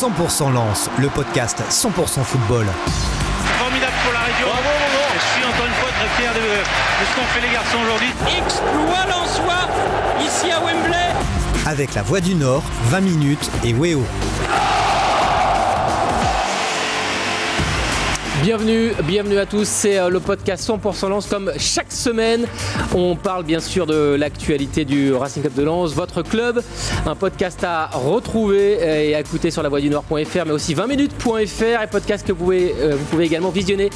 100% Lance, le podcast 100% football. Formidable pour la région. Je suis encore une fois très fier de, de ce qu'ont fait les garçons aujourd'hui. Exploit Lensois ici à Wembley. Avec la Voix du Nord, 20 minutes et Weo. Bienvenue, bienvenue à tous. C'est euh, le podcast 100% Lens. Comme chaque semaine, on parle bien sûr de l'actualité du Racing Club de Lens, votre club. Un podcast à retrouver et à écouter sur la voie du Nord.fr, mais aussi 20minutes.fr et podcast que vous pouvez, euh, vous pouvez également visionner,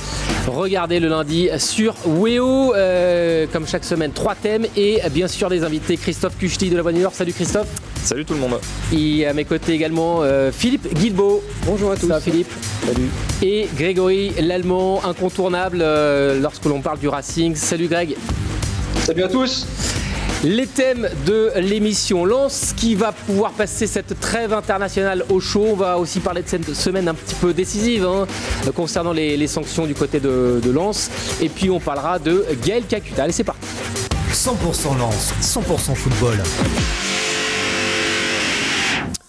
regarder le lundi sur Weo. Euh, comme chaque semaine, trois thèmes et bien sûr des invités. Christophe Cuchety de la voie du Nord. Salut Christophe. Salut tout le monde. Et à mes côtés également euh, Philippe Guilbeault. Bonjour à tous. Ça va Philippe Salut. Et Grégory l'Allemand, incontournable euh, lorsque l'on parle du Racing. Salut Greg. Salut à tous. Les thèmes de l'émission Lance qui va pouvoir passer cette trêve internationale au chaud. On va aussi parler de cette semaine un petit peu décisive hein, concernant les, sanctions du côté de, Lens. Et puis on parlera de Gaël Kakuta. Allez, c'est parti. 100% Lance, 100% football.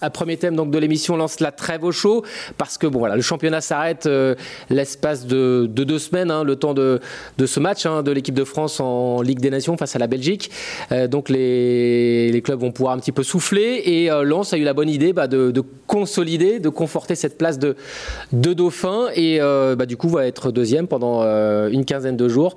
Un premier thème donc de l'émission lance la trêve au chaud. Parce que bon voilà le championnat s'arrête euh, l'espace de, de, deux semaines hein, le temps de, ce match hein, de l'équipe de France en Ligue des Nations face à la Belgique. Euh, donc les, clubs vont pouvoir un petit peu souffler. Et euh, Lens a eu la bonne idée bah, de, de, consolider de conforter cette place de, dauphin. Et bah, du coup va être deuxième pendant une quinzaine de jours.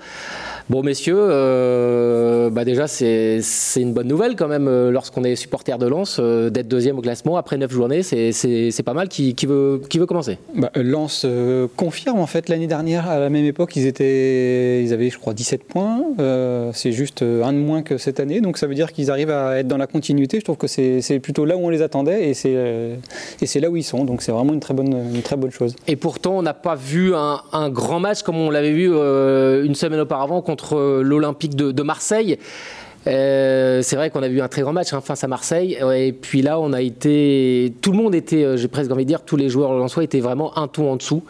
Bon, messieurs, euh, bah déjà, c'est une bonne nouvelle quand même euh, lorsqu'on est supporter de Lens, euh, d'être deuxième au classement après neuf journées. C'est pas mal. Qui, qui, veut, qui veut commencer bah, Lens euh, confirme en fait l'année dernière, à la même époque, ils, étaient, ils avaient, je crois, 17 points. Euh, c'est juste un de moins que cette année. Donc ça veut dire qu'ils arrivent à être dans la continuité. Je trouve que c'est plutôt là où on les attendait et c'est là où ils sont. Donc c'est vraiment une très, bonne, une très bonne chose. Et pourtant, on n'a pas vu un, un, grand match comme on l'avait vu une semaine auparavant contre contre l'Olympique de, de, Marseille. Euh, c'est vrai qu'on a vu un très grand match hein, face à Marseille. Et puis là, on a été. Tout le monde était, j'ai presque envie de dire, tous les joueurs en soi étaient vraiment un ton en dessous.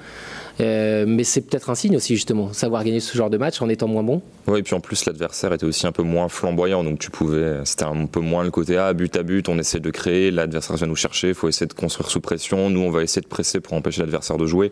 Euh, mais c'est peut-être un signe aussi, justement, savoir gagner ce genre de match en étant moins bon. Oui, et puis en plus, l'adversaire était aussi un peu moins flamboyant, donc tu pouvais. C'était un peu moins le côté A, but à but, on essaie de créer, l'adversaire vient nous chercher, il faut essayer de construire sous pression. Nous, on va essayer de presser pour empêcher l'adversaire de jouer.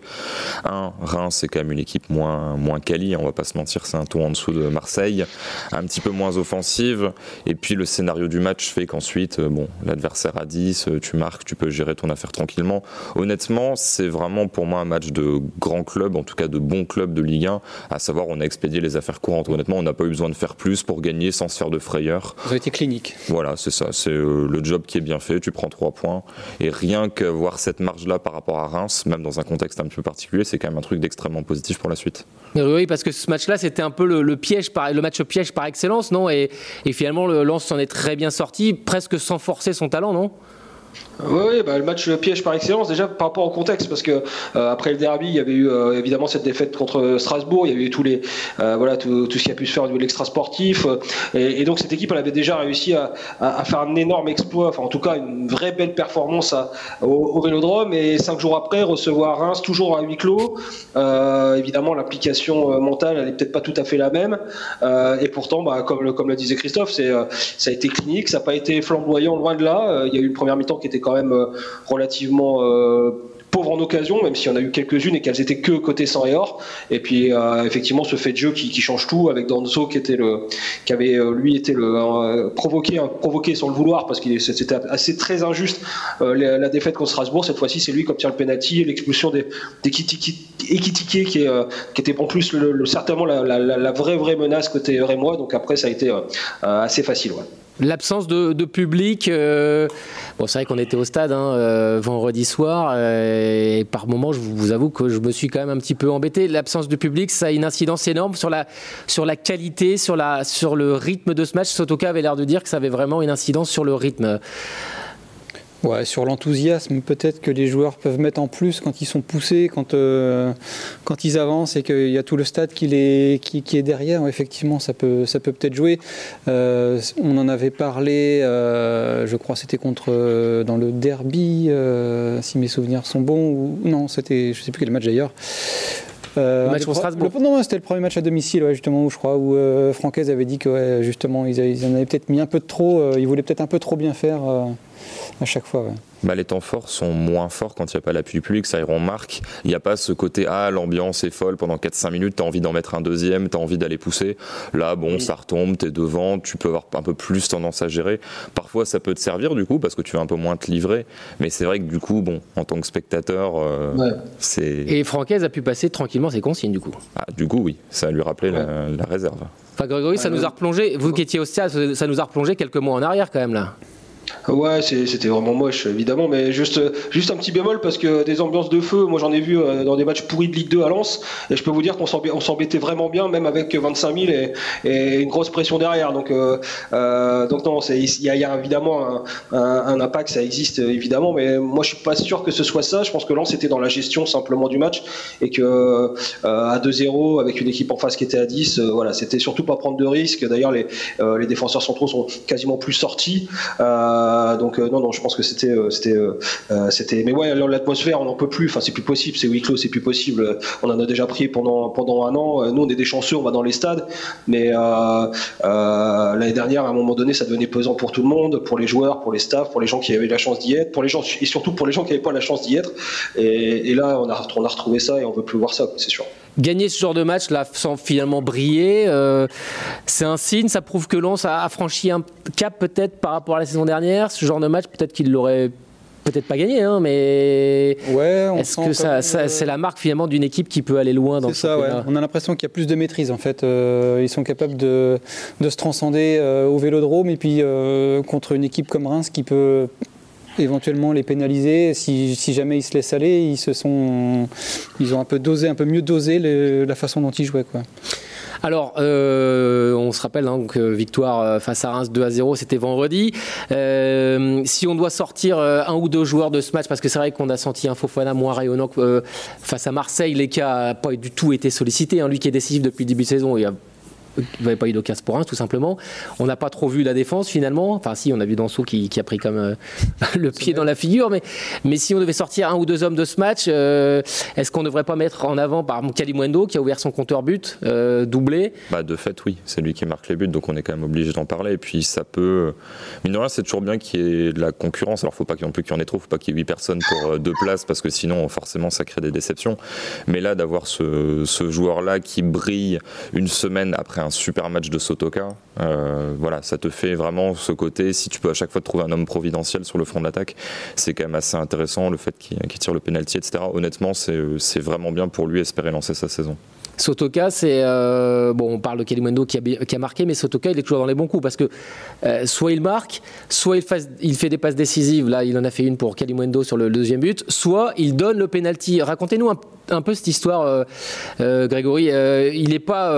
Un, Reims, c'est quand même une équipe moins, moins quali, on va pas se mentir, c'est un ton en dessous de Marseille, un petit peu moins offensive. Et puis le scénario du match fait qu'ensuite, bon, l'adversaire a 10, tu marques, tu peux gérer ton affaire tranquillement. Honnêtement, c'est vraiment pour moi un match de grand club, en tout cas de bons clubs de Ligue 1, à savoir on a expédié les affaires courantes. Honnêtement, on n'a pas eu besoin de faire plus pour gagner sans se faire de frayeur. Vous avez été clinique. Voilà, c'est ça. C'est euh, le job qui est bien fait. Tu prends trois points. Et rien que voir cette marge-là par rapport à Reims, même dans un contexte un petit peu particulier, c'est quand même un truc d'extrêmement positif pour la suite. Oui, parce que ce match-là, c'était un peu le, le, piège par, le match piège par excellence, non? Et, et, finalement, le Lens s'en est très bien sorti, presque sans forcer son talent, non? Oui, oui bah, le match piège par excellence, déjà par rapport au contexte, parce que euh, après le derby, il y avait eu euh, évidemment cette défaite contre Strasbourg, il y avait eu tous les, euh, voilà, tout, tout, ce qui a pu se faire au niveau de sportif, et, et, donc cette équipe, elle avait déjà réussi à, à, à, faire un énorme exploit, enfin en tout cas une vraie belle performance à, au, au, Vélodrome, et cinq jours après, recevoir Reims toujours à huis clos, évidemment l'implication mentale, elle n'est peut-être pas tout à fait la même, et pourtant, bah, comme, comme le disait Christophe, c'est, ça a été clinique, ça n'a pas été flamboyant loin de là, il y a eu une première mi-temps qui était quand même relativement euh, pauvre en occasion, même s'il y en a eu quelques-unes et qu'elles étaient que côté sang et or. Et puis euh, effectivement ce fait de jeu qui, change tout avec Danzo qui était le, qui avait euh, lui été le euh, provoqué, hein, provoqué sans le vouloir parce qu'il c'était assez très injuste la, défaite contre Strasbourg. Cette fois-ci c'est lui qui obtient le penalty, l'expulsion des, des qui, était en plus certainement la, vraie vraie menace côté Rémois. Donc après ça a été assez facile. L'absence de, de, public, euh, bon, c'est vrai qu'on était au stade hein, euh, vendredi soir, euh, et par moments, je vous avoue que je me suis quand même un petit peu embêté. L'absence de public, ça a une incidence énorme sur la, sur la qualité, sur, la, sur le rythme de ce match. Sotoka avait l'air de dire que ça avait vraiment une incidence sur le rythme. Ouais, sur l'enthousiasme, peut-être que les joueurs peuvent mettre en plus quand ils sont poussés, quand, euh, quand ils avancent et qu'il y a tout le stade qui, les, qui, qui est derrière. Effectivement, ça peut ça peut peut-être jouer. Euh, on en avait parlé, euh, je crois, c'était contre dans le derby, si mes souvenirs sont bons. Ou non, c'était, je sais plus quel match d'ailleurs. Euh, match pro- Strasbourg. le- non, c'était le premier match à domicile, ouais, justement, où je crois, où euh, Francaise avait dit que ouais, justement, ils, avaient- ils en avaient peut-être mis un peu de trop, euh, ils voulaient peut-être un peu trop bien faire à chaque fois. ouais. Bah, les temps forts sont moins forts quand il n'y a pas l'appui du public, ça y marque. Il n'y a pas ce côté ah l'ambiance est folle pendant 4-5 minutes, t'as envie d'en mettre un deuxième, t'as envie d'aller pousser. Là bon ça retombe, t'es devant, tu peux avoir un peu plus tendance à gérer. Parfois ça peut te servir du coup parce que tu vas un peu moins te livrer, mais c'est vrai que du coup bon en tant que spectateur euh, Ouais. c'est Et Francaise a pu passer tranquillement ses consignes du coup. ah, du coup oui ça lui rappelait la, la réserve. Enfin, Grégory, ça nous a replongé, vous qui étiez au stade, ça nous a replongé quelques mois en arrière quand même là. Ouais, c'était vraiment moche, évidemment, mais juste, juste un petit bémol parce que des ambiances de feu, moi j'en ai vu euh, dans des matchs pourris de Ligue 2 à Lens, et je peux vous dire qu'on s'embê- on s'embêtait vraiment bien, même avec 25 000 et, une grosse pression derrière. Donc, euh, euh, donc non, il y, a- évidemment un, impact, ça existe évidemment, mais moi je suis pas sûr que ce soit ça. Je pense que Lens était dans la gestion simplement du match et que à 2-0 avec une équipe en face qui était à 10, euh, voilà, c'était surtout pas prendre de risques. D'ailleurs, les, défenseurs centraux sont quasiment plus sortis. Donc euh, non, non, je pense que c'était, euh, c'était, euh, euh, c'était. Mais ouais, l'atmosphère, on n'en peut plus. Enfin, c'est plus possible. C'est huis clos, c'est plus possible. On en a déjà pris pendant pendant un an. Euh, Nous, on est des chanceux, on va dans les stades. Mais euh, euh, l'année dernière, à un moment donné, ça devenait pesant pour tout le monde, pour les joueurs, pour les staffs, pour les gens qui avaient la chance d'y être, pour les gens et surtout pour les gens qui n'avaient pas la chance d'y être. Et, et là, on a on a retrouvé ça et on veut plus voir ça, c'est sûr. Gagner ce genre de match là sans finalement briller, euh, c'est un signe, ça prouve que Lens a, franchi un cap peut-être par rapport à la saison dernière. Ce genre de match, peut-être qu'il l'aurait peut-être pas gagné, hein, mais Ouais, est-ce que ça, euh, c'est la marque finalement d'une équipe qui peut aller loin dans ça, ouais. On a l'impression qu'il y a plus de maîtrise en fait. Euh, ils sont capables de, de se transcender euh, au vélodrome et puis contre une équipe comme Reims qui peut éventuellement les pénaliser. Si, jamais ils se laissent aller, ils se sont, ils ont un peu dosé, un peu mieux dosé la façon dont ils jouaient quoi. Alors, euh, on se rappelle hein, que victoire euh, face à Reims 2 à 0, c'était vendredi. Euh, si on doit sortir euh, un ou deux joueurs de ce match, parce que c'est vrai qu'on a senti un Fofana moins rayonnant euh, face à Marseille, les cas n'a pas du tout été sollicité. hein. lui qui est décisif depuis le début de saison, il a il n'y avait pas eu d'occasion pour Reims, tout simplement. On n'a pas trop vu la défense finalement. Enfin, si, on a vu Danso qui, qui a pris comme euh, le pied dans la figure. Mais, mais si on devait sortir un ou deux hommes de ce match, euh, est-ce qu'on ne devrait pas mettre en avant, par exemple, Kalimundo qui a ouvert son compteur but, euh, doublé? Bah de fait oui, c'est lui qui marque les buts, donc on est quand même obligé d'en parler. Et puis ça peut, mine de rien, c'est toujours bien qu'il y ait de la concurrence. Alors faut pas qu'il y en plus qu'il y en ait trop, faut pas qu'il y ait 8 personnes pour euh, deux places parce que sinon forcément ça crée des déceptions. Mais là d'avoir ce, ce joueur-là qui brille une semaine après un super match de Sotoka, euh, voilà, ça te fait vraiment ce côté. Si tu peux à chaque fois trouver un homme providentiel sur le front de l'attaque, c'est quand même assez intéressant le fait qu'il tire le penalty, etc. Honnêtement, c'est vraiment bien pour lui espérer lancer sa saison. Sotoka, c'est euh, bon, on parle de Kalimundo qui a, bi- qui a marqué, mais Sotoka, il est toujours dans les bons coups parce que euh, soit il marque, soit il, fasse- il fait des passes décisives. Là, il en a fait une pour Kalimundo sur le, le deuxième but, soit il donne le penalty. Racontez-nous un, un peu cette histoire, euh, Grégory. Il n'est pas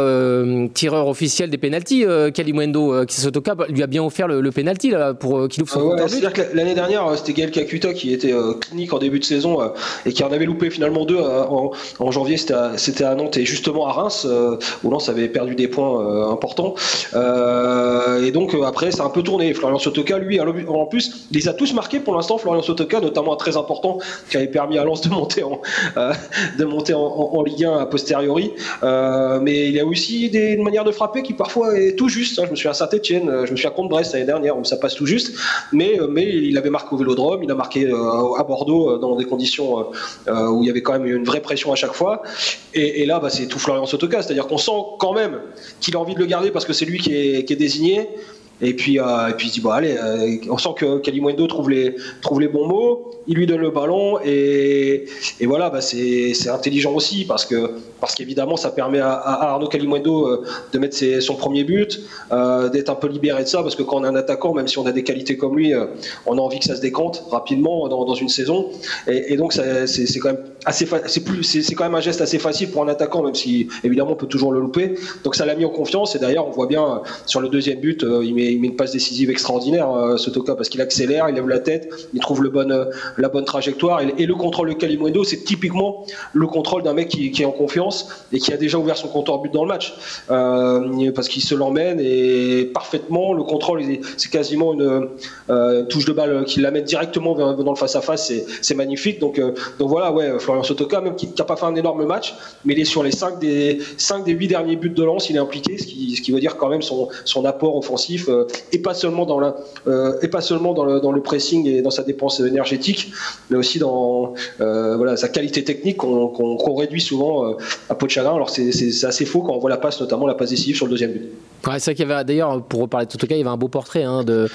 tireur officiel des penalties, Kalimundo. Euh, Sotoka lui a bien offert le, le penalty là pour qu'il ouvre son Ah ouais, compteur but. C'est-à-dire que l'année dernière, c'était Gaël Kakuta qui était clinique en début de saison et qui en avait loupé finalement deux en, en janvier. C'était à, à Nantes et à Reims, euh, où Lens avait perdu des points euh, importants. Euh, et donc après, ça a un peu tourné. Florian Sotoka, lui, en plus, les a tous marqués pour l'instant. Florian Sotoka, notamment un très important qui avait permis à Lens de monter en, de monter en, Ligue 1 a posteriori. Mais il y a aussi des une manière de frapper qui parfois est tout juste. Je me suis à Saint-Etienne, je me suis à contre Brest l'année dernière où ça passe tout juste. Mais, mais il avait marqué au Vélodrome, il a marqué à Bordeaux dans des conditions où il y avait quand même une vraie pression à chaque fois. Et, et là, bah, c'est tout Florian Sotoka, c'est-à-dire qu'on sent quand même qu'il a envie de le garder parce que c'est lui qui est, désigné. Et puis, euh, et puis il dit bon allez, euh, on sent que Kalimundo trouve les trouve les bons mots, il lui donne le ballon et, et voilà, bah, c'est intelligent aussi parce que parce qu'évidemment ça permet à, Arnaud Kalimundo euh, de mettre son premier but, euh, d'être un peu libéré de ça parce que quand on est un attaquant, même si on a des qualités comme lui, euh, on a envie que ça se décante rapidement dans, une saison et, donc c'est quand même quand même un geste assez facile pour un attaquant même si évidemment on peut toujours le louper. Donc ça l'a mis en confiance et d'ailleurs on voit bien sur le deuxième but, il met une passe décisive extraordinaire, ce Toka, parce qu'il accélère, il lève la tête, il trouve la bonne trajectoire. Et, le contrôle de Kalimundo, c'est typiquement le contrôle d'un mec qui, est en confiance et qui a déjà ouvert son compteur but dans le match. Euh, parce qu'il se l'emmène et parfaitement, le contrôle, c'est quasiment une euh, touche de balle qui l'amène directement dans le face-à-face, c'est magnifique. Donc, donc voilà, ouais, Florian Sotoka, même qui n'a pas fait un énorme match, mais il est sur les 5 des, 5 des 8 derniers buts de lance, il est impliqué, ce qui, veut dire quand même son, apport offensif, et pas seulement dans le, pressing et dans sa dépense énergétique, mais aussi dans euh, sa qualité technique qu'on qu réduit souvent euh, à chagrin. Alors c'est assez faux quand on voit la passe, notamment la passe décisive sur le deuxième but. C'est vrai qu'il y avait d'ailleurs, pour reparler de Totoka, il y avait un beau portrait hein, de,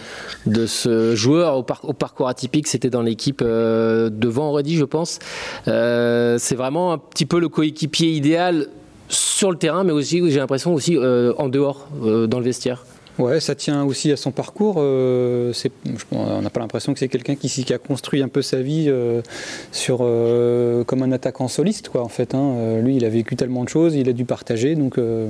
de ce joueur au parcours atypique. C'était dans l'équipe euh, de vendredi, je pense. Euh, c'est vraiment un petit peu le coéquipier idéal sur le terrain, mais aussi, j'ai l'impression, aussi euh, en dehors, euh, dans le vestiaire. Ouais, ça tient aussi à son parcours. Euh, on n'a pas l'impression que c'est quelqu'un qui, qui, a construit un peu sa vie euh, sur, euh, comme un attaquant soliste, quoi, en fait. Hein. Lui, il a vécu tellement de choses, il a dû partager. Donc, euh,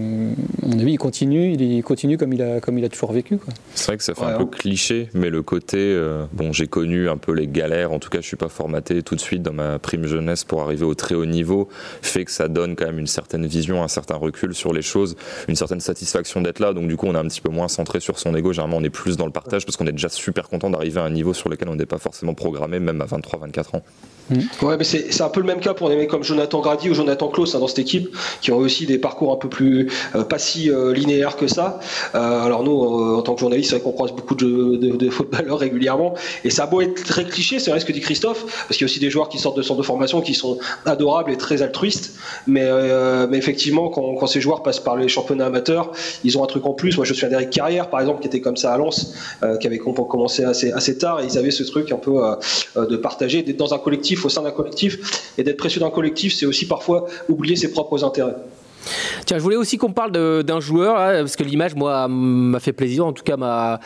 à mon avis, il continue, il continue comme il a, comme il a toujours vécu. C'est vrai que ça fait ouais, un peu cliché, mais le côté, euh, bon, j'ai connu un peu les galères. En tout cas, je suis pas formaté tout de suite dans ma prime jeunesse pour arriver au très haut niveau, fait que ça donne quand même une certaine vision, un certain recul sur les choses, une certaine satisfaction d'être là. Donc, du coup, on a un petit peu moins centré sur son ego. Généralement, on est plus dans le partage parce qu'on est déjà super content d'arriver à un niveau sur lequel on n'est pas forcément programmé, même à 23-24 ans. Mmh. Ouais, mais c'est un peu le même cas pour des mecs comme Jonathan Grady ou Jonathan Klaus hein, dans cette équipe, qui ont aussi des parcours un peu plus euh, pas si euh, linéaires que ça. Euh, alors nous, en tant que journaliste, c'est vrai qu'on croise beaucoup de, footballeurs régulièrement, et ça a beau être très cliché, c'est vrai ce que dit Christophe, parce qu'il y a aussi des joueurs qui sortent de centre de formation qui sont adorables et très altruistes, mais, euh, effectivement, quand, quand, ces joueurs passent par les championnats amateurs, ils ont un truc en plus. Moi, je suis un Derek Par exemple, qui était comme ça à Lens, qui avait commencé assez, assez tard, et ils avaient ce truc un peu de partager, d'être dans un collectif au sein d'un collectif et d'être précieux d'un collectif, c'est aussi parfois oublier ses propres intérêts. Tiens, je voulais aussi qu'on parle d'un joueur, là, parce que l'image, moi, m'a fait plaisir, en tout cas m'a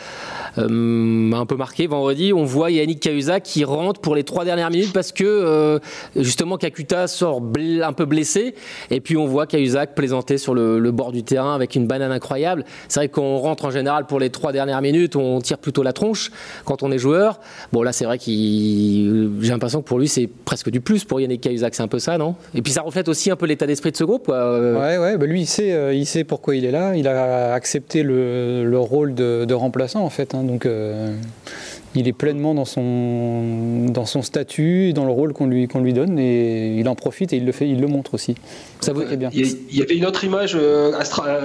euh, un peu marqué. Vendredi, on voit Yannick Cahuzac qui rentre pour les trois dernières minutes parce que, euh, justement, Kakuta sort un peu blessé. Et puis, on voit Cahuzac plaisanter sur le, le, bord du terrain avec une banane incroyable. C'est vrai qu'on rentre en général pour les trois dernières minutes, on tire plutôt la tronche quand on est joueur. Bon, là, c'est vrai qu'il. J'ai l'impression que pour lui, c'est presque du plus pour Yannick Cahuzac, c'est un peu ça, non? Et puis, ça reflète aussi un peu l'état d'esprit de ce groupe, quoi. Ouais, ouais, bah lui, il sait, euh, il sait pourquoi il est là. Il a accepté le, le rôle de, de, remplaçant, en fait. Hein, donc, euh, il est pleinement dans son, dans son statut, dans le rôle qu'on lui, qu'on lui donne, et il en profite et il le fait, il le montre aussi. Il y avait une autre image, euh,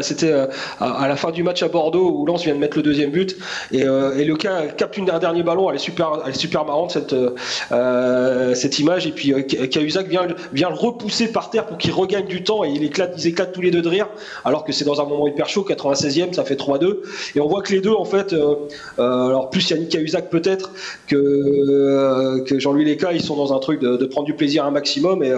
c'était euh, à la fin du match à Bordeaux où Lens vient de mettre le deuxième but et, euh, capte un dernier ballon, elle est super, elle est super marrante cette, euh, cette image. Et puis euh, Cahuzac vient, le repousser par terre pour qu'il regagne du temps et il éclate, ils éclatent tous les deux de rire alors que c'est dans un moment hyper chaud, 96e, ça fait 3-2 et on voit que les deux en fait, alors plus Yannick Cahuzac peut-être que, Jean-Louis Léca, ils sont dans un truc de, de, prendre du plaisir un maximum et,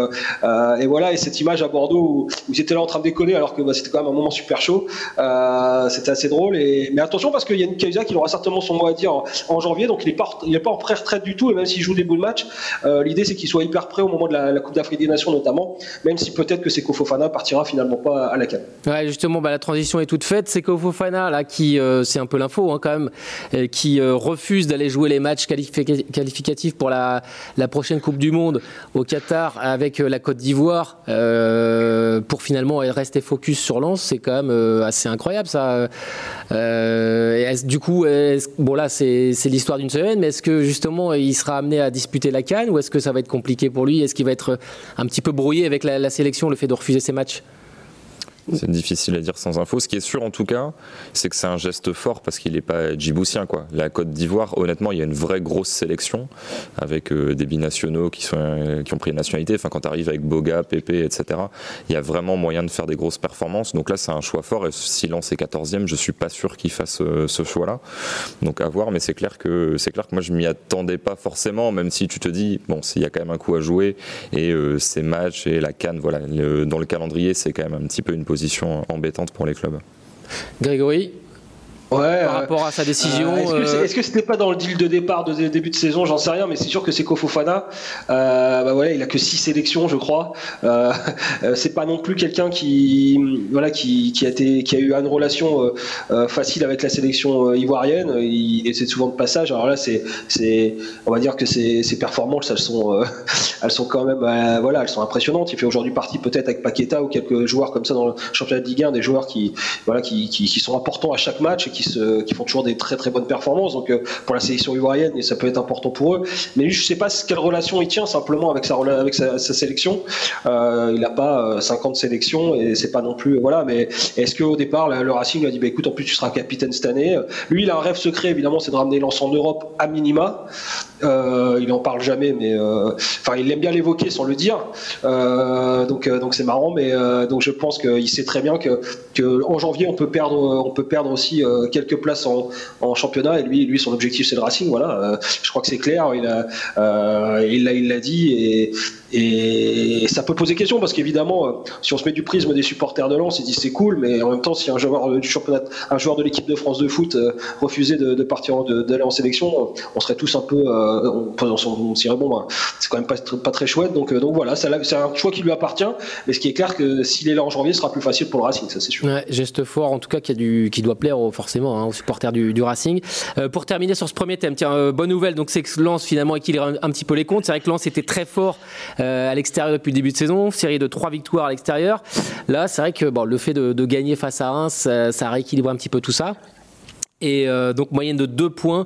et voilà et cette image à Bordeaux où, où ils étaient là en train de déconner alors que bah, c'était quand même un moment super chaud. Euh, c'était assez drôle. Mais attention parce qu'il y a une Cahuzac qui aura certainement son mot à dire en, janvier, donc il n'est pas, en pré-retraite du tout. Et même s'il joue des bons matchs, euh, l'idée c'est qu'il soit hyper prêt au moment de la, Coupe d'Afrique des Nations notamment, même si peut-être que Seko Fofana partira finalement pas à la canne. Ouais, justement, bah, la transition est toute faite. Seko Fofana, là, qui, euh, c'est un peu l'info hein, quand même, euh, qui refuse d'aller jouer les matchs qualificatifs pour la, prochaine Coupe du Monde au Qatar avec la Côte d'Ivoire. Pour finalement rester focus sur Lens, c'est quand même euh, assez incroyable ça. Euh, du coup, bon là c'est l'histoire d'une semaine, mais est-ce que justement il sera amené à disputer la canne ou est-ce que ça va être compliqué pour lui? Est-ce qu'il va être un petit peu brouillé avec la, la sélection, le fait de refuser ces matchs? C'est difficile à dire sans info. Ce qui est sûr en tout cas, c'est que c'est un geste fort parce qu'il n'est pas djiboutien. Quoi. La Côte d'Ivoire, honnêtement, il y a une vraie grosse sélection avec euh, des binationaux qui, sont, euh, qui ont pris une nationalité. Enfin, quand tu arrives avec Boga, Pépé, etc., il y a vraiment moyen de faire des grosses performances. Donc là, c'est un choix fort. Et si Lens est 14e, je suis pas sûr qu'il fasse euh, ce choix-là. Donc à voir, mais c'est clair que clair que moi je m'y attendais pas forcément, même si tu te dis bon, s'il y a quand même un coup à jouer et ces matchs et la canne, voilà, dans le calendrier, c'est quand même un petit peu une position embêtante pour les clubs. Grégory Ouais, par rapport à sa décision. Euh, Est-ce que, euh, est-ce que c'était pas dans le deal de départ de dé- début de saison J'en sais rien, mais c'est sûr que c'est Kofofana. Euh, bah voilà, il a que six sélections, je crois. Euh, c'est pas non plus quelqu'un qui, voilà, qui, qui a été, qui a eu une relation facile avec la sélection ivoirienne. Il- et c'est souvent de passage. Alors là, c'est, on va dire que ses, ses performances, elles sont, elles sont quand même, voilà, elles sont impressionnantes. Il fait aujourd'hui partie peut-être avec Paqueta ou quelques joueurs comme ça dans le championnat de Ligue 1, des joueurs qui, voilà, qui, qui, qui sont importants à chaque match et qui, font toujours des très très bonnes performances. Donc euh, pour la sélection ivoirienne, et ça peut être important pour eux. Mais lui, je sais pas quelle relation il tient simplement avec sa, sélection. Euh, il n'a pas euh, 50 sélections et c'est pas non plus voilà. Mais est-ce qu'au départ, le, le Racing lui a dit bah écoute, en plus tu seras capitaine cette année. Lui, il a un rêve secret évidemment, c'est de ramener Lens en Europe à minima. Euh, il en parle jamais, mais euh, il aime bien l'évoquer sans le dire. Euh, donc euh, donc c'est marrant, mais euh, donc je pense qu'il sait très bien que, que en janvier on peut perdre on peut perdre aussi euh, quelques places en, championnat et lui lui son objectif c'est le Racing. Voilà, Euh, je crois que c'est clair. Il a euh, il l'a il l'a dit et et ça peut poser question parce qu'évidemment, euh, si on se met du prisme des supporters de Lens, ils disent c'est cool, mais en même temps, si un joueur euh, du championnat, un joueur de l'équipe de France de foot euh, refusait de, partir, d'aller en sélection, on serait tous un peu, on, on, on bon, ben, c'est quand même pas, tr- pas très chouette. Donc, voilà, c'est un choix qui lui appartient. Mais ce qui est clair, que s'il est là en janvier, ce sera plus facile pour le Racing, ça c'est sûr. Ouais, geste fort, en tout cas, qui, doit plaire forcément hein, aux supporters du, Racing. Pour terminer sur ce premier thème, tiens, bonne nouvelle, donc c'est que Lens finalement équilibre un, un petit peu les comptes. C'est vrai que Lens était très fort à l'extérieur depuis le début de saison, série de trois victoires à l'extérieur. Là, c'est vrai que bon, le fait de, de gagner face à Reims, ça, ça rééquilibre un petit peu tout ça. Et euh, donc moyenne de 2 points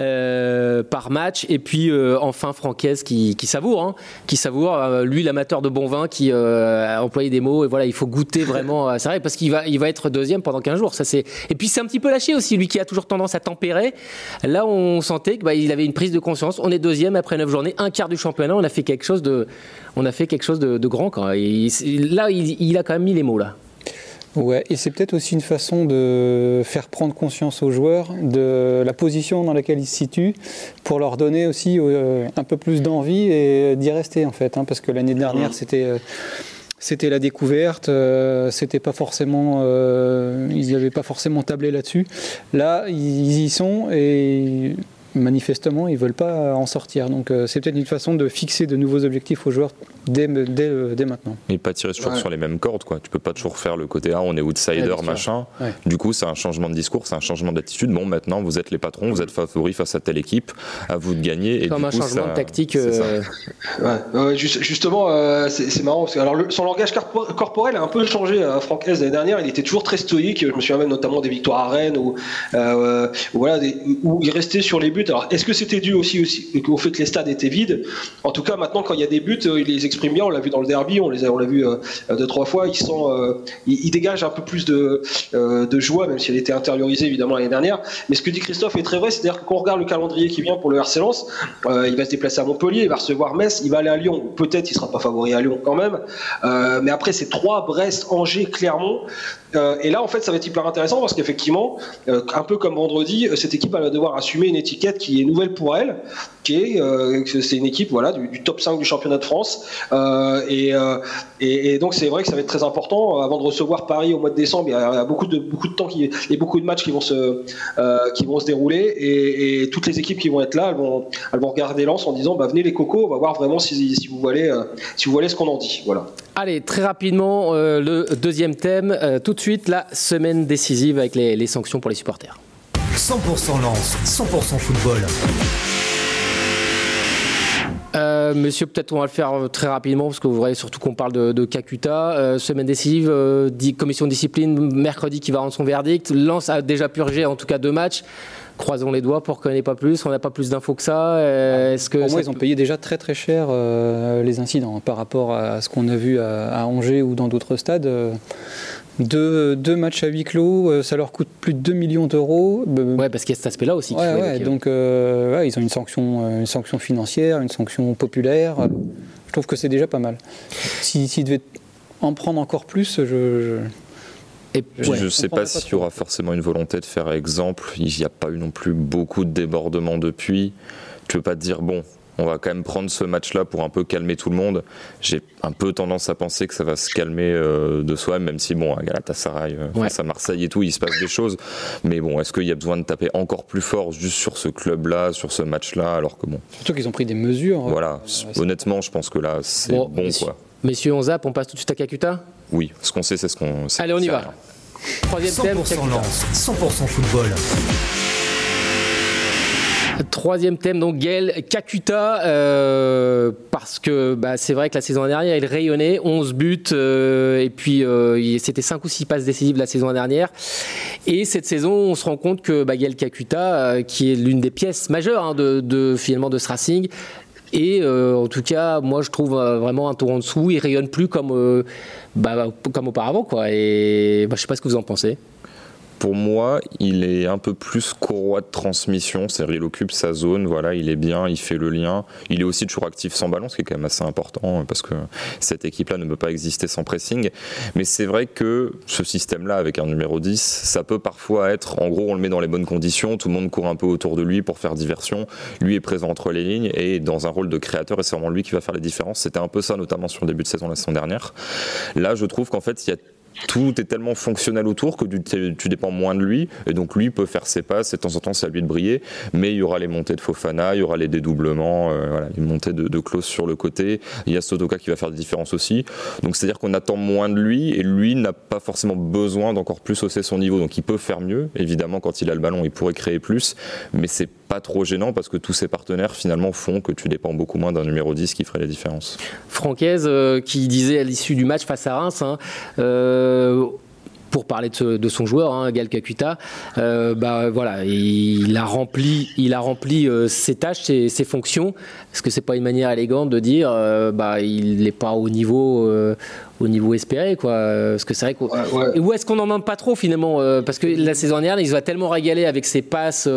euh, par match. Et puis euh, enfin Francaise qui, savoure, hein, qui savoure. Euh, lui, l'amateur de bon vin, qui a employé des mots. Et voilà, il faut goûter vraiment. c'est vrai parce qu'il va, il va être deuxième pendant 15 jours. Ça c'est. Et puis c'est un petit peu lâché aussi, lui qui a toujours tendance à tempérer. Là, on sentait qu'il bah, avait une prise de conscience. On est deuxième après 9 journées, un quart du championnat. On a fait quelque chose de, on a fait quelque chose de, grand. Quand. Là, il, il a quand même mis les mots là. Ouais, et c'est peut-être aussi une façon de faire prendre conscience aux joueurs de la position dans laquelle ils se situent pour leur donner aussi euh, un peu plus d'envie et d'y rester en fait. hein, parce que l'année dernière, c'était. euh, c'était la découverte, euh, c'était pas forcément, euh, ils n'avaient pas forcément tablé là-dessus. Là, ils y sont et manifestement, ils veulent pas en sortir. Donc, euh, c'est peut-être une façon de fixer de nouveaux objectifs aux joueurs dès, dès, euh, dès maintenant. Et pas tirer toujours Ouais. sur les mêmes cordes, quoi. Tu peux pas toujours faire le côté A, on est outsider, Ouais, machin. Ouais. Du coup, c'est un changement de discours, c'est un changement d'attitude. Bon, maintenant, vous êtes les patrons, vous êtes favoris face à telle équipe, à vous de gagner. Et Comme du un coup, changement ça- de tactique. euh, Ouais, ouais, juste- justement, euh, c'est c'est marrant parce que alors le- son langage corpo- corporel a un peu changé. Euh, Franck Hez l'année dernière, il était toujours très stoïque. Je me souviens même notamment des victoires à Rennes où, euh, où voilà, des- où il restait sur les buts. Alors, est-ce que c'était dû aussi, au fait que les stades étaient vides? En tout cas, maintenant, quand il y a des buts, euh, il les exprime bien. On l'a vu dans le derby, on l'a vu euh, deux trois fois. Il sent, euh, il, il dégage un peu plus de, joie, même si elle était intériorisée évidemment l'année dernière. Mais ce que dit Christophe est très vrai, c'est-à-dire que quand on regarde le calendrier qui vient pour le RC Lens, il va se déplacer à Montpellier, il va recevoir Metz, il va aller à Lyon. Peut-être il sera pas favori à Lyon quand même. Mais après c'est Troyes, Brest, Angers, Clermont. Et là en fait ça va être hyper intéressant parce qu'effectivement, un peu comme vendredi, cette équipe va devoir assumer une étiquette qui est nouvelle pour elle, qui est euh, c'est une équipe voilà du, top 5 du championnat de France. Euh, et, euh, et, donc c'est vrai que ça va être très important avant de recevoir Paris au mois de décembre. Il y a, beaucoup de beaucoup de temps qui, et beaucoup de matchs qui vont se qui vont se dérouler et, toutes les équipes qui vont être là, elles vont elles vont regarder Lens en disant bah venez les cocos, on va voir vraiment si, si vous voulez si vous voulez ce qu'on en dit. Voilà. Allez, très rapidement, le deuxième thème, tout de suite, la semaine décisive avec les sanctions pour les supporters. 100% Lance, 100% football. Euh, monsieur, peut-être on va le faire euh, très rapidement parce que vous voyez surtout qu'on parle de, de Kakuta. Euh, semaine décisive, euh, commission de discipline, mercredi qui va rendre son verdict. Lens a déjà purgé en tout cas deux matchs. Croisons les doigts pour qu'on n'ait pas plus. On n'a pas plus d'infos que ça. Est-ce que Pour moi, ça ils ont payé déjà très très cher euh, les incidents hein, par rapport à ce qu'on a vu à, à Angers ou dans d'autres stades. Deux, deux matchs à huis clos, euh, ça leur coûte plus de 2 millions d'euros. Ouais, parce qu'il y a cet aspect-là aussi. ouais, ouais, donc euh, ouais, ils ont une sanction, euh, une sanction financière, une sanction populaire. Je trouve que c'est déjà pas mal. Si- S'ils devaient en prendre encore plus, je, je- Et- Je Ouais, ne sais pas pas s'il y aura forcément une volonté de faire exemple. Il n'y a pas eu non plus beaucoup de débordements depuis. Tu peux pas te dire, bon, on va quand même prendre ce match-là pour un peu calmer tout le monde. J'ai un peu tendance à penser que ça va se calmer euh, de soi, même si bon, à Galatasaray, euh, Ouais. face à Marseille et tout, il se passe des choses. Mais bon, est-ce qu'il y a besoin de taper encore plus fort juste sur ce club-là, sur ce match-là, alors que bon, Surtout qu'ils ont pris des mesures. voilà. c'est- Honnêtement, je pense que là, c'est Bon, bon, messieurs. quoi. Messieurs, on zappe, on passe tout de suite à Kakuta? Oui, ce qu'on sait, c'est ce qu'on. c'est- Allez, on y va. rien. Troisième thème, 100% Kakuta. lance, 100% football. Troisième thème, donc Gaël Kakuta, euh, parce que bah, c'est vrai que la saison dernière, il rayonnait, 11 buts, euh, et puis euh, c'était 5 ou 6 passes décisives la saison dernière. Et cette saison, on se rend compte que bah, Gaël Kakuta, qui est l'une des pièces majeures hein, de, de, finalement de ce Racing, et en tout cas, moi je trouve vraiment un tour en dessous, il rayonne plus comme, bah, comme auparavant. Quoi. Et bah, je sais pas ce que vous en pensez. Pour moi, il est un peu plus courroie de transmission, c'est-à-dire il occupe sa zone, voilà, il est bien, il fait le lien. Il est aussi toujours actif sans ballon, ce qui est quand même assez important parce que cette équipe-là ne peut pas exister sans pressing. Mais c'est vrai que ce système-là, avec un numéro 10, ça peut parfois être, en gros, on le met dans les bonnes conditions, tout le monde court un peu autour de lui pour faire diversion. Lui est présent entre les lignes et dans un rôle de créateur, et c'est vraiment lui qui va faire les différences. C'était un peu ça, notamment sur le début de saison la saison dernière. Là, je trouve qu'en fait, il y a tout est tellement fonctionnel autour que tu, dépends moins de lui. Et donc lui peut faire ses passes et de temps en temps c'est à lui de briller. Mais il y aura les montées de Fofana il y aura les dédoublements euh, voilà, les montées de, de Klaus sur le côté. Il y a Sotoka qui va faire des différences aussi. Donc c'est à dire qu'on attend moins de lui et lui n'a pas forcément besoin d'encore plus hausser son niveau. Donc il peut faire mieux évidemment quand il a le ballon il pourrait créer plus. Mais c'est pas trop gênant parce que tous ses partenaires finalement font que tu dépends beaucoup moins d'un numéro 10 qui ferait les différences. Francaise euh, qui disait à l'issue du match face à Reims, hein, euh, pour parler de, ce, de, son joueur, hein, Gal Kakuta, euh, bah voilà, il a rempli, il a rempli euh, ses tâches, ses, ses fonctions. Est-ce que c'est pas une manière élégante de dire, euh, bah il n'est pas au niveau, euh, au niveau espéré, quoi? Parce que c'est vrai qu'on, Ouais, ouais. où est-ce qu'on n'en demande pas trop finalement Parce que la saison dernière, il se va tellement régaler avec ses passes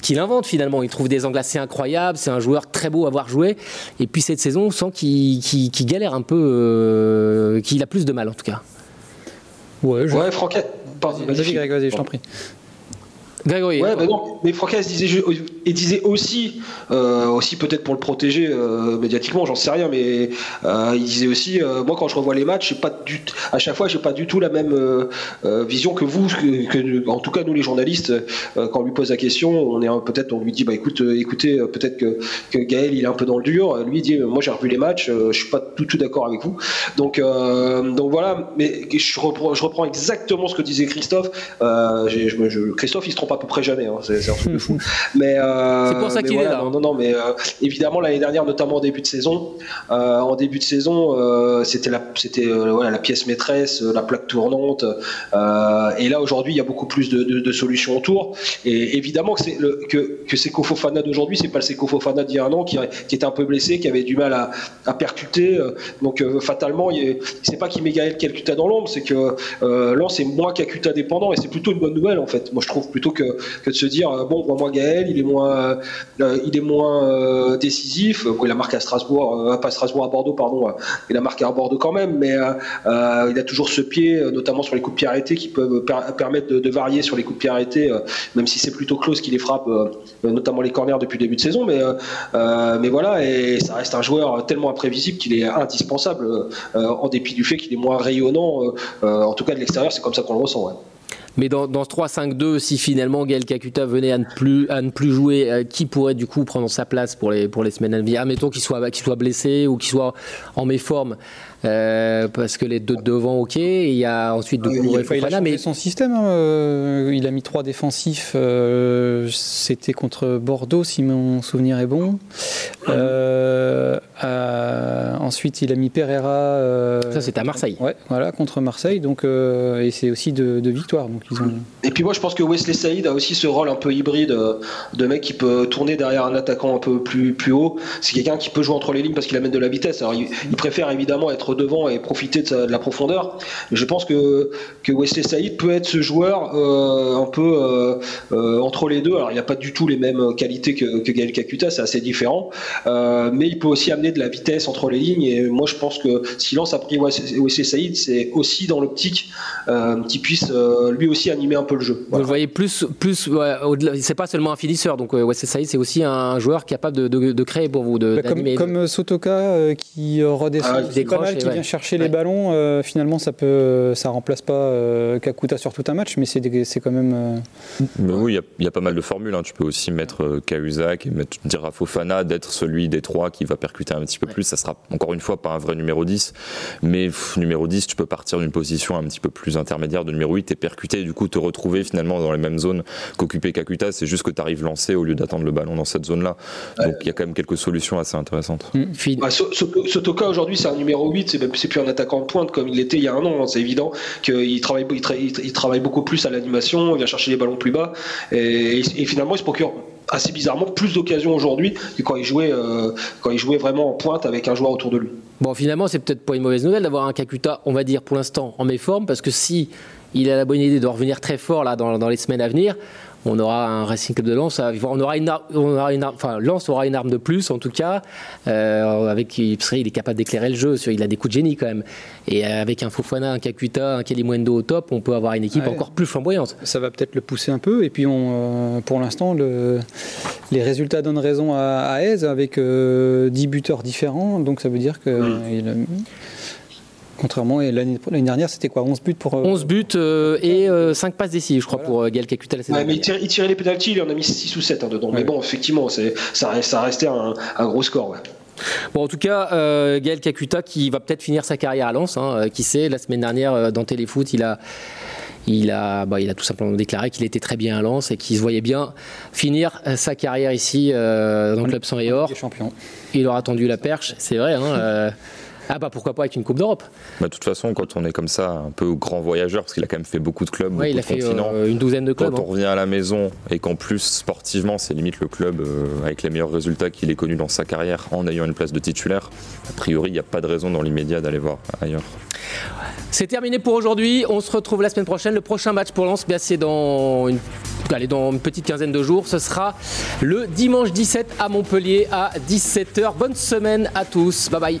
qu'il invente finalement. Il trouve des angles assez incroyables. C'est un joueur très beau à voir jouer. Et puis cette saison, on sent qu'il, galère un peu, qu'il a plus de mal en tout cas. Ouais, je... ouais Franquette. Pardon, vas-y, Greg, vas-y, je t'en prie. Grégory. Ouais, bah non, mais Francaise disait, il disait aussi, euh, aussi peut-être pour le protéger euh, médiatiquement, j'en sais rien, mais euh, il disait aussi, moi quand je revois les matchs, j'ai pas du, à chaque fois, j'ai pas du tout la même vision que vous, que, que- en tout cas nous les journalistes, quand on lui pose la question, on est peut-être, on lui dit, bah écoute, écoutez, peut-être que, que Gaël il est un peu dans le dur, lui il dit, moi j'ai revu les matchs, je suis pas tout, tout d'accord avec vous, donc donc voilà, mais je reprends, je reprends exactement ce que disait Christophe, euh, je je- Christophe il se trompe à peu près jamais, hein, c'est c'est un truc de fou. Mais euh, C'est pour ça qu'il est voilà, là. Non, non, non, mais euh, évidemment l'année dernière, notamment en début de saison, euh, en début de saison, euh, c'était la, c'était euh, voilà, la pièce maîtresse, euh, la plaque tournante. euh, et là aujourd'hui, il y a beaucoup plus de, de- de solutions autour. Et évidemment que c'est le, que, que Seko Fofana d'aujourd'hui, c'est pas le Seko Fofana d'il y a un an qui, qui était un peu blessé, qui avait du mal à, à percuter. euh, donc euh, fatalement, est- c'est pas qu'il met Gaël Calcutta dans l'ombre, c'est que euh, Lens est moins qu'Acuta dépendant, et c'est plutôt une bonne nouvelle en fait. Moi, je trouve plutôt que, que de se dire euh, bon, moi Gaël, il est moins, euh, il est moins euh, décisif. Il a marqué à Strasbourg, euh, à Strasbourg à Bordeaux, pardon. euh, il a marqué à Bordeaux quand même, mais euh, euh, il a toujours ce pied, euh, notamment sur les coups de pied arrêtés, qui peuvent per- permettre de, varier sur les coups de pied arrêtés, euh, même si c'est plutôt close qui les frappe, euh, notamment les corners depuis le début de saison. Mais, euh, euh, voilà, et ça reste un joueur tellement imprévisible qu'il est indispensable, euh, en dépit du fait qu'il est moins rayonnant. euh, euh, en tout cas, de l'extérieur, c'est comme ça qu'on le ressent. Mais dans, dans ce 3-5-2, si finalement Gaël Kakuta venait à ne plus, à ne plus jouer, euh, qui pourrait du coup prendre sa place pour les, pour les semaines à venir? Admettons qu'il soit, qu'il soit blessé ou qu'il soit en méforme, euh, parce que les deux de devant, ok, il y a ensuite de Il, Kouré a- il a mais son système. hein, euh, il a mis trois défensifs. euh, C'était contre Bordeaux, si mon souvenir est bon. Euh, euh, ensuite, il a mis Pereira. euh, ça c'était à Marseille. Ouais, voilà, contre Marseille. Donc, euh, et c'est aussi de, de victoire. Donc, ils ont. Et puis moi je pense que Wesley Saïd a aussi ce rôle un peu hybride de mec qui peut tourner derrière un attaquant un peu plus, plus haut. C'est quelqu'un qui peut jouer entre les lignes parce qu'il amène de la vitesse. Alors il, il préfère évidemment être devant et profiter de, sa- de la profondeur. Mais je pense que, que Wesley Saïd peut être ce joueur euh, un peu euh, euh, entre les deux. Alors il n'a pas du tout les mêmes qualités que, que Gaël Kakuta, c'est assez différent. Euh, mais il peut aussi amener de la vitesse entre les lignes ligne. Et moi, je pense que si Lens a pris Wesley Saïd, c'est aussi dans l'optique euh, qu'il puisse euh, lui aussi animer un peu le jeu. Vous le voyez plus, plus c'est pas seulement un finisseur. Donc Wesley Saïd, c'est aussi un joueur capable de, créer pour vous. De, bah, comme, comme, Sotoka qui redescend, ah, pas mal, qui vient chercher les ballons. finalement, ça peut, ça remplace pas Kakuta sur tout un match, mais c'est quand même. oui, il y, a pas mal de formules. Hein. Tu peux aussi mettre Cahuzac et mettre, dire à Fofana d'être celui des trois qui va percuter un petit peu plus. Ça sera encore une fois pas un vrai numéro 10, mais numéro 10, tu peux partir d'une position un petit peu plus intermédiaire de numéro 8 et percuter, du coup te retrouver finalement dans les mêmes zones qu'occuper Kakuta. C'est juste que tu arrives lancé au lieu d'attendre le ballon dans cette zone-là. Donc il y a quand même quelques solutions assez intéressantes. Mmh. Bah, Sotoka aujourd'hui, c'est un numéro 8, c'est plus un attaquant de pointe comme il l'était il y a un an. Hein. C'est évident qu'il travaille, il, travaille beaucoup plus à l'animation, il vient chercher les ballons plus bas et, et finalement il se procure assez bizarrement plus d'occasions aujourd'hui que quand il jouait euh, quand il jouait vraiment en pointe avec un joueur autour de lui. Bon, finalement, c'est peut-être pas une mauvaise nouvelle d'avoir un Kakuta, on va dire pour l'instant en méforme, parce que si il a la bonne idée de revenir très fort là dans, dans les semaines à venir, on aura un Racing Club de Lens, on aura une, on aura une enfin Lens aura une arme de plus en tout cas, euh, avec il est capable d'éclairer le jeu, il a des coups de génie quand même. Et avec un Fofana, un Kakuta, un Kalimwendo au top, on peut avoir une équipe encore plus flamboyante. Ça va peut-être le pousser un peu. Et puis on, euh, pour l'instant, le, les résultats donnent raison à, à avec euh, 10 buteurs différents. Donc ça veut dire que Contrairement, et l'année dernière, c'était quoi 11 buts pour. 11 euh, buts euh, et 5 euh, passes décisives, je crois, pour Gaël Kakuta ouais, mais il tirait, les pénalties, il en a mis 6 ou 7 hein, dedans. Mais bon, effectivement, ça, ça restait un, un gros score. Ouais. Bon, en tout cas, euh, Gaël Kakuta qui va peut-être finir sa carrière à Lens. Hein, qui sait, la semaine dernière, dans Téléfoot, il a. Il a, bah, il a tout simplement déclaré qu'il était très bien à Lens et qu'il se voyait bien finir sa carrière ici dans le club sans et or. Il aura attendu la perche, c'est vrai. Hein, ah bah pourquoi pas avec une Coupe d'Europe bah, De toute façon, quand on est comme ça, un peu grand voyageur, parce qu'il a quand même fait beaucoup de clubs, il a fait euh, une douzaine de clubs. Quand on hein. revient à la maison et qu'en plus sportivement, c'est limite le club euh, avec les meilleurs résultats qu'il ait connus dans sa carrière en ayant une place de titulaire, a priori, il n'y a pas de raison dans l'immédiat d'aller voir ailleurs. C'est terminé pour aujourd'hui. On se retrouve la semaine prochaine. Le prochain match pour Lens, c'est dans une allez, dans une petite quinzaine de jours. Ce sera le dimanche 17 à Montpellier à 17h. Bonne semaine à tous. Bye bye.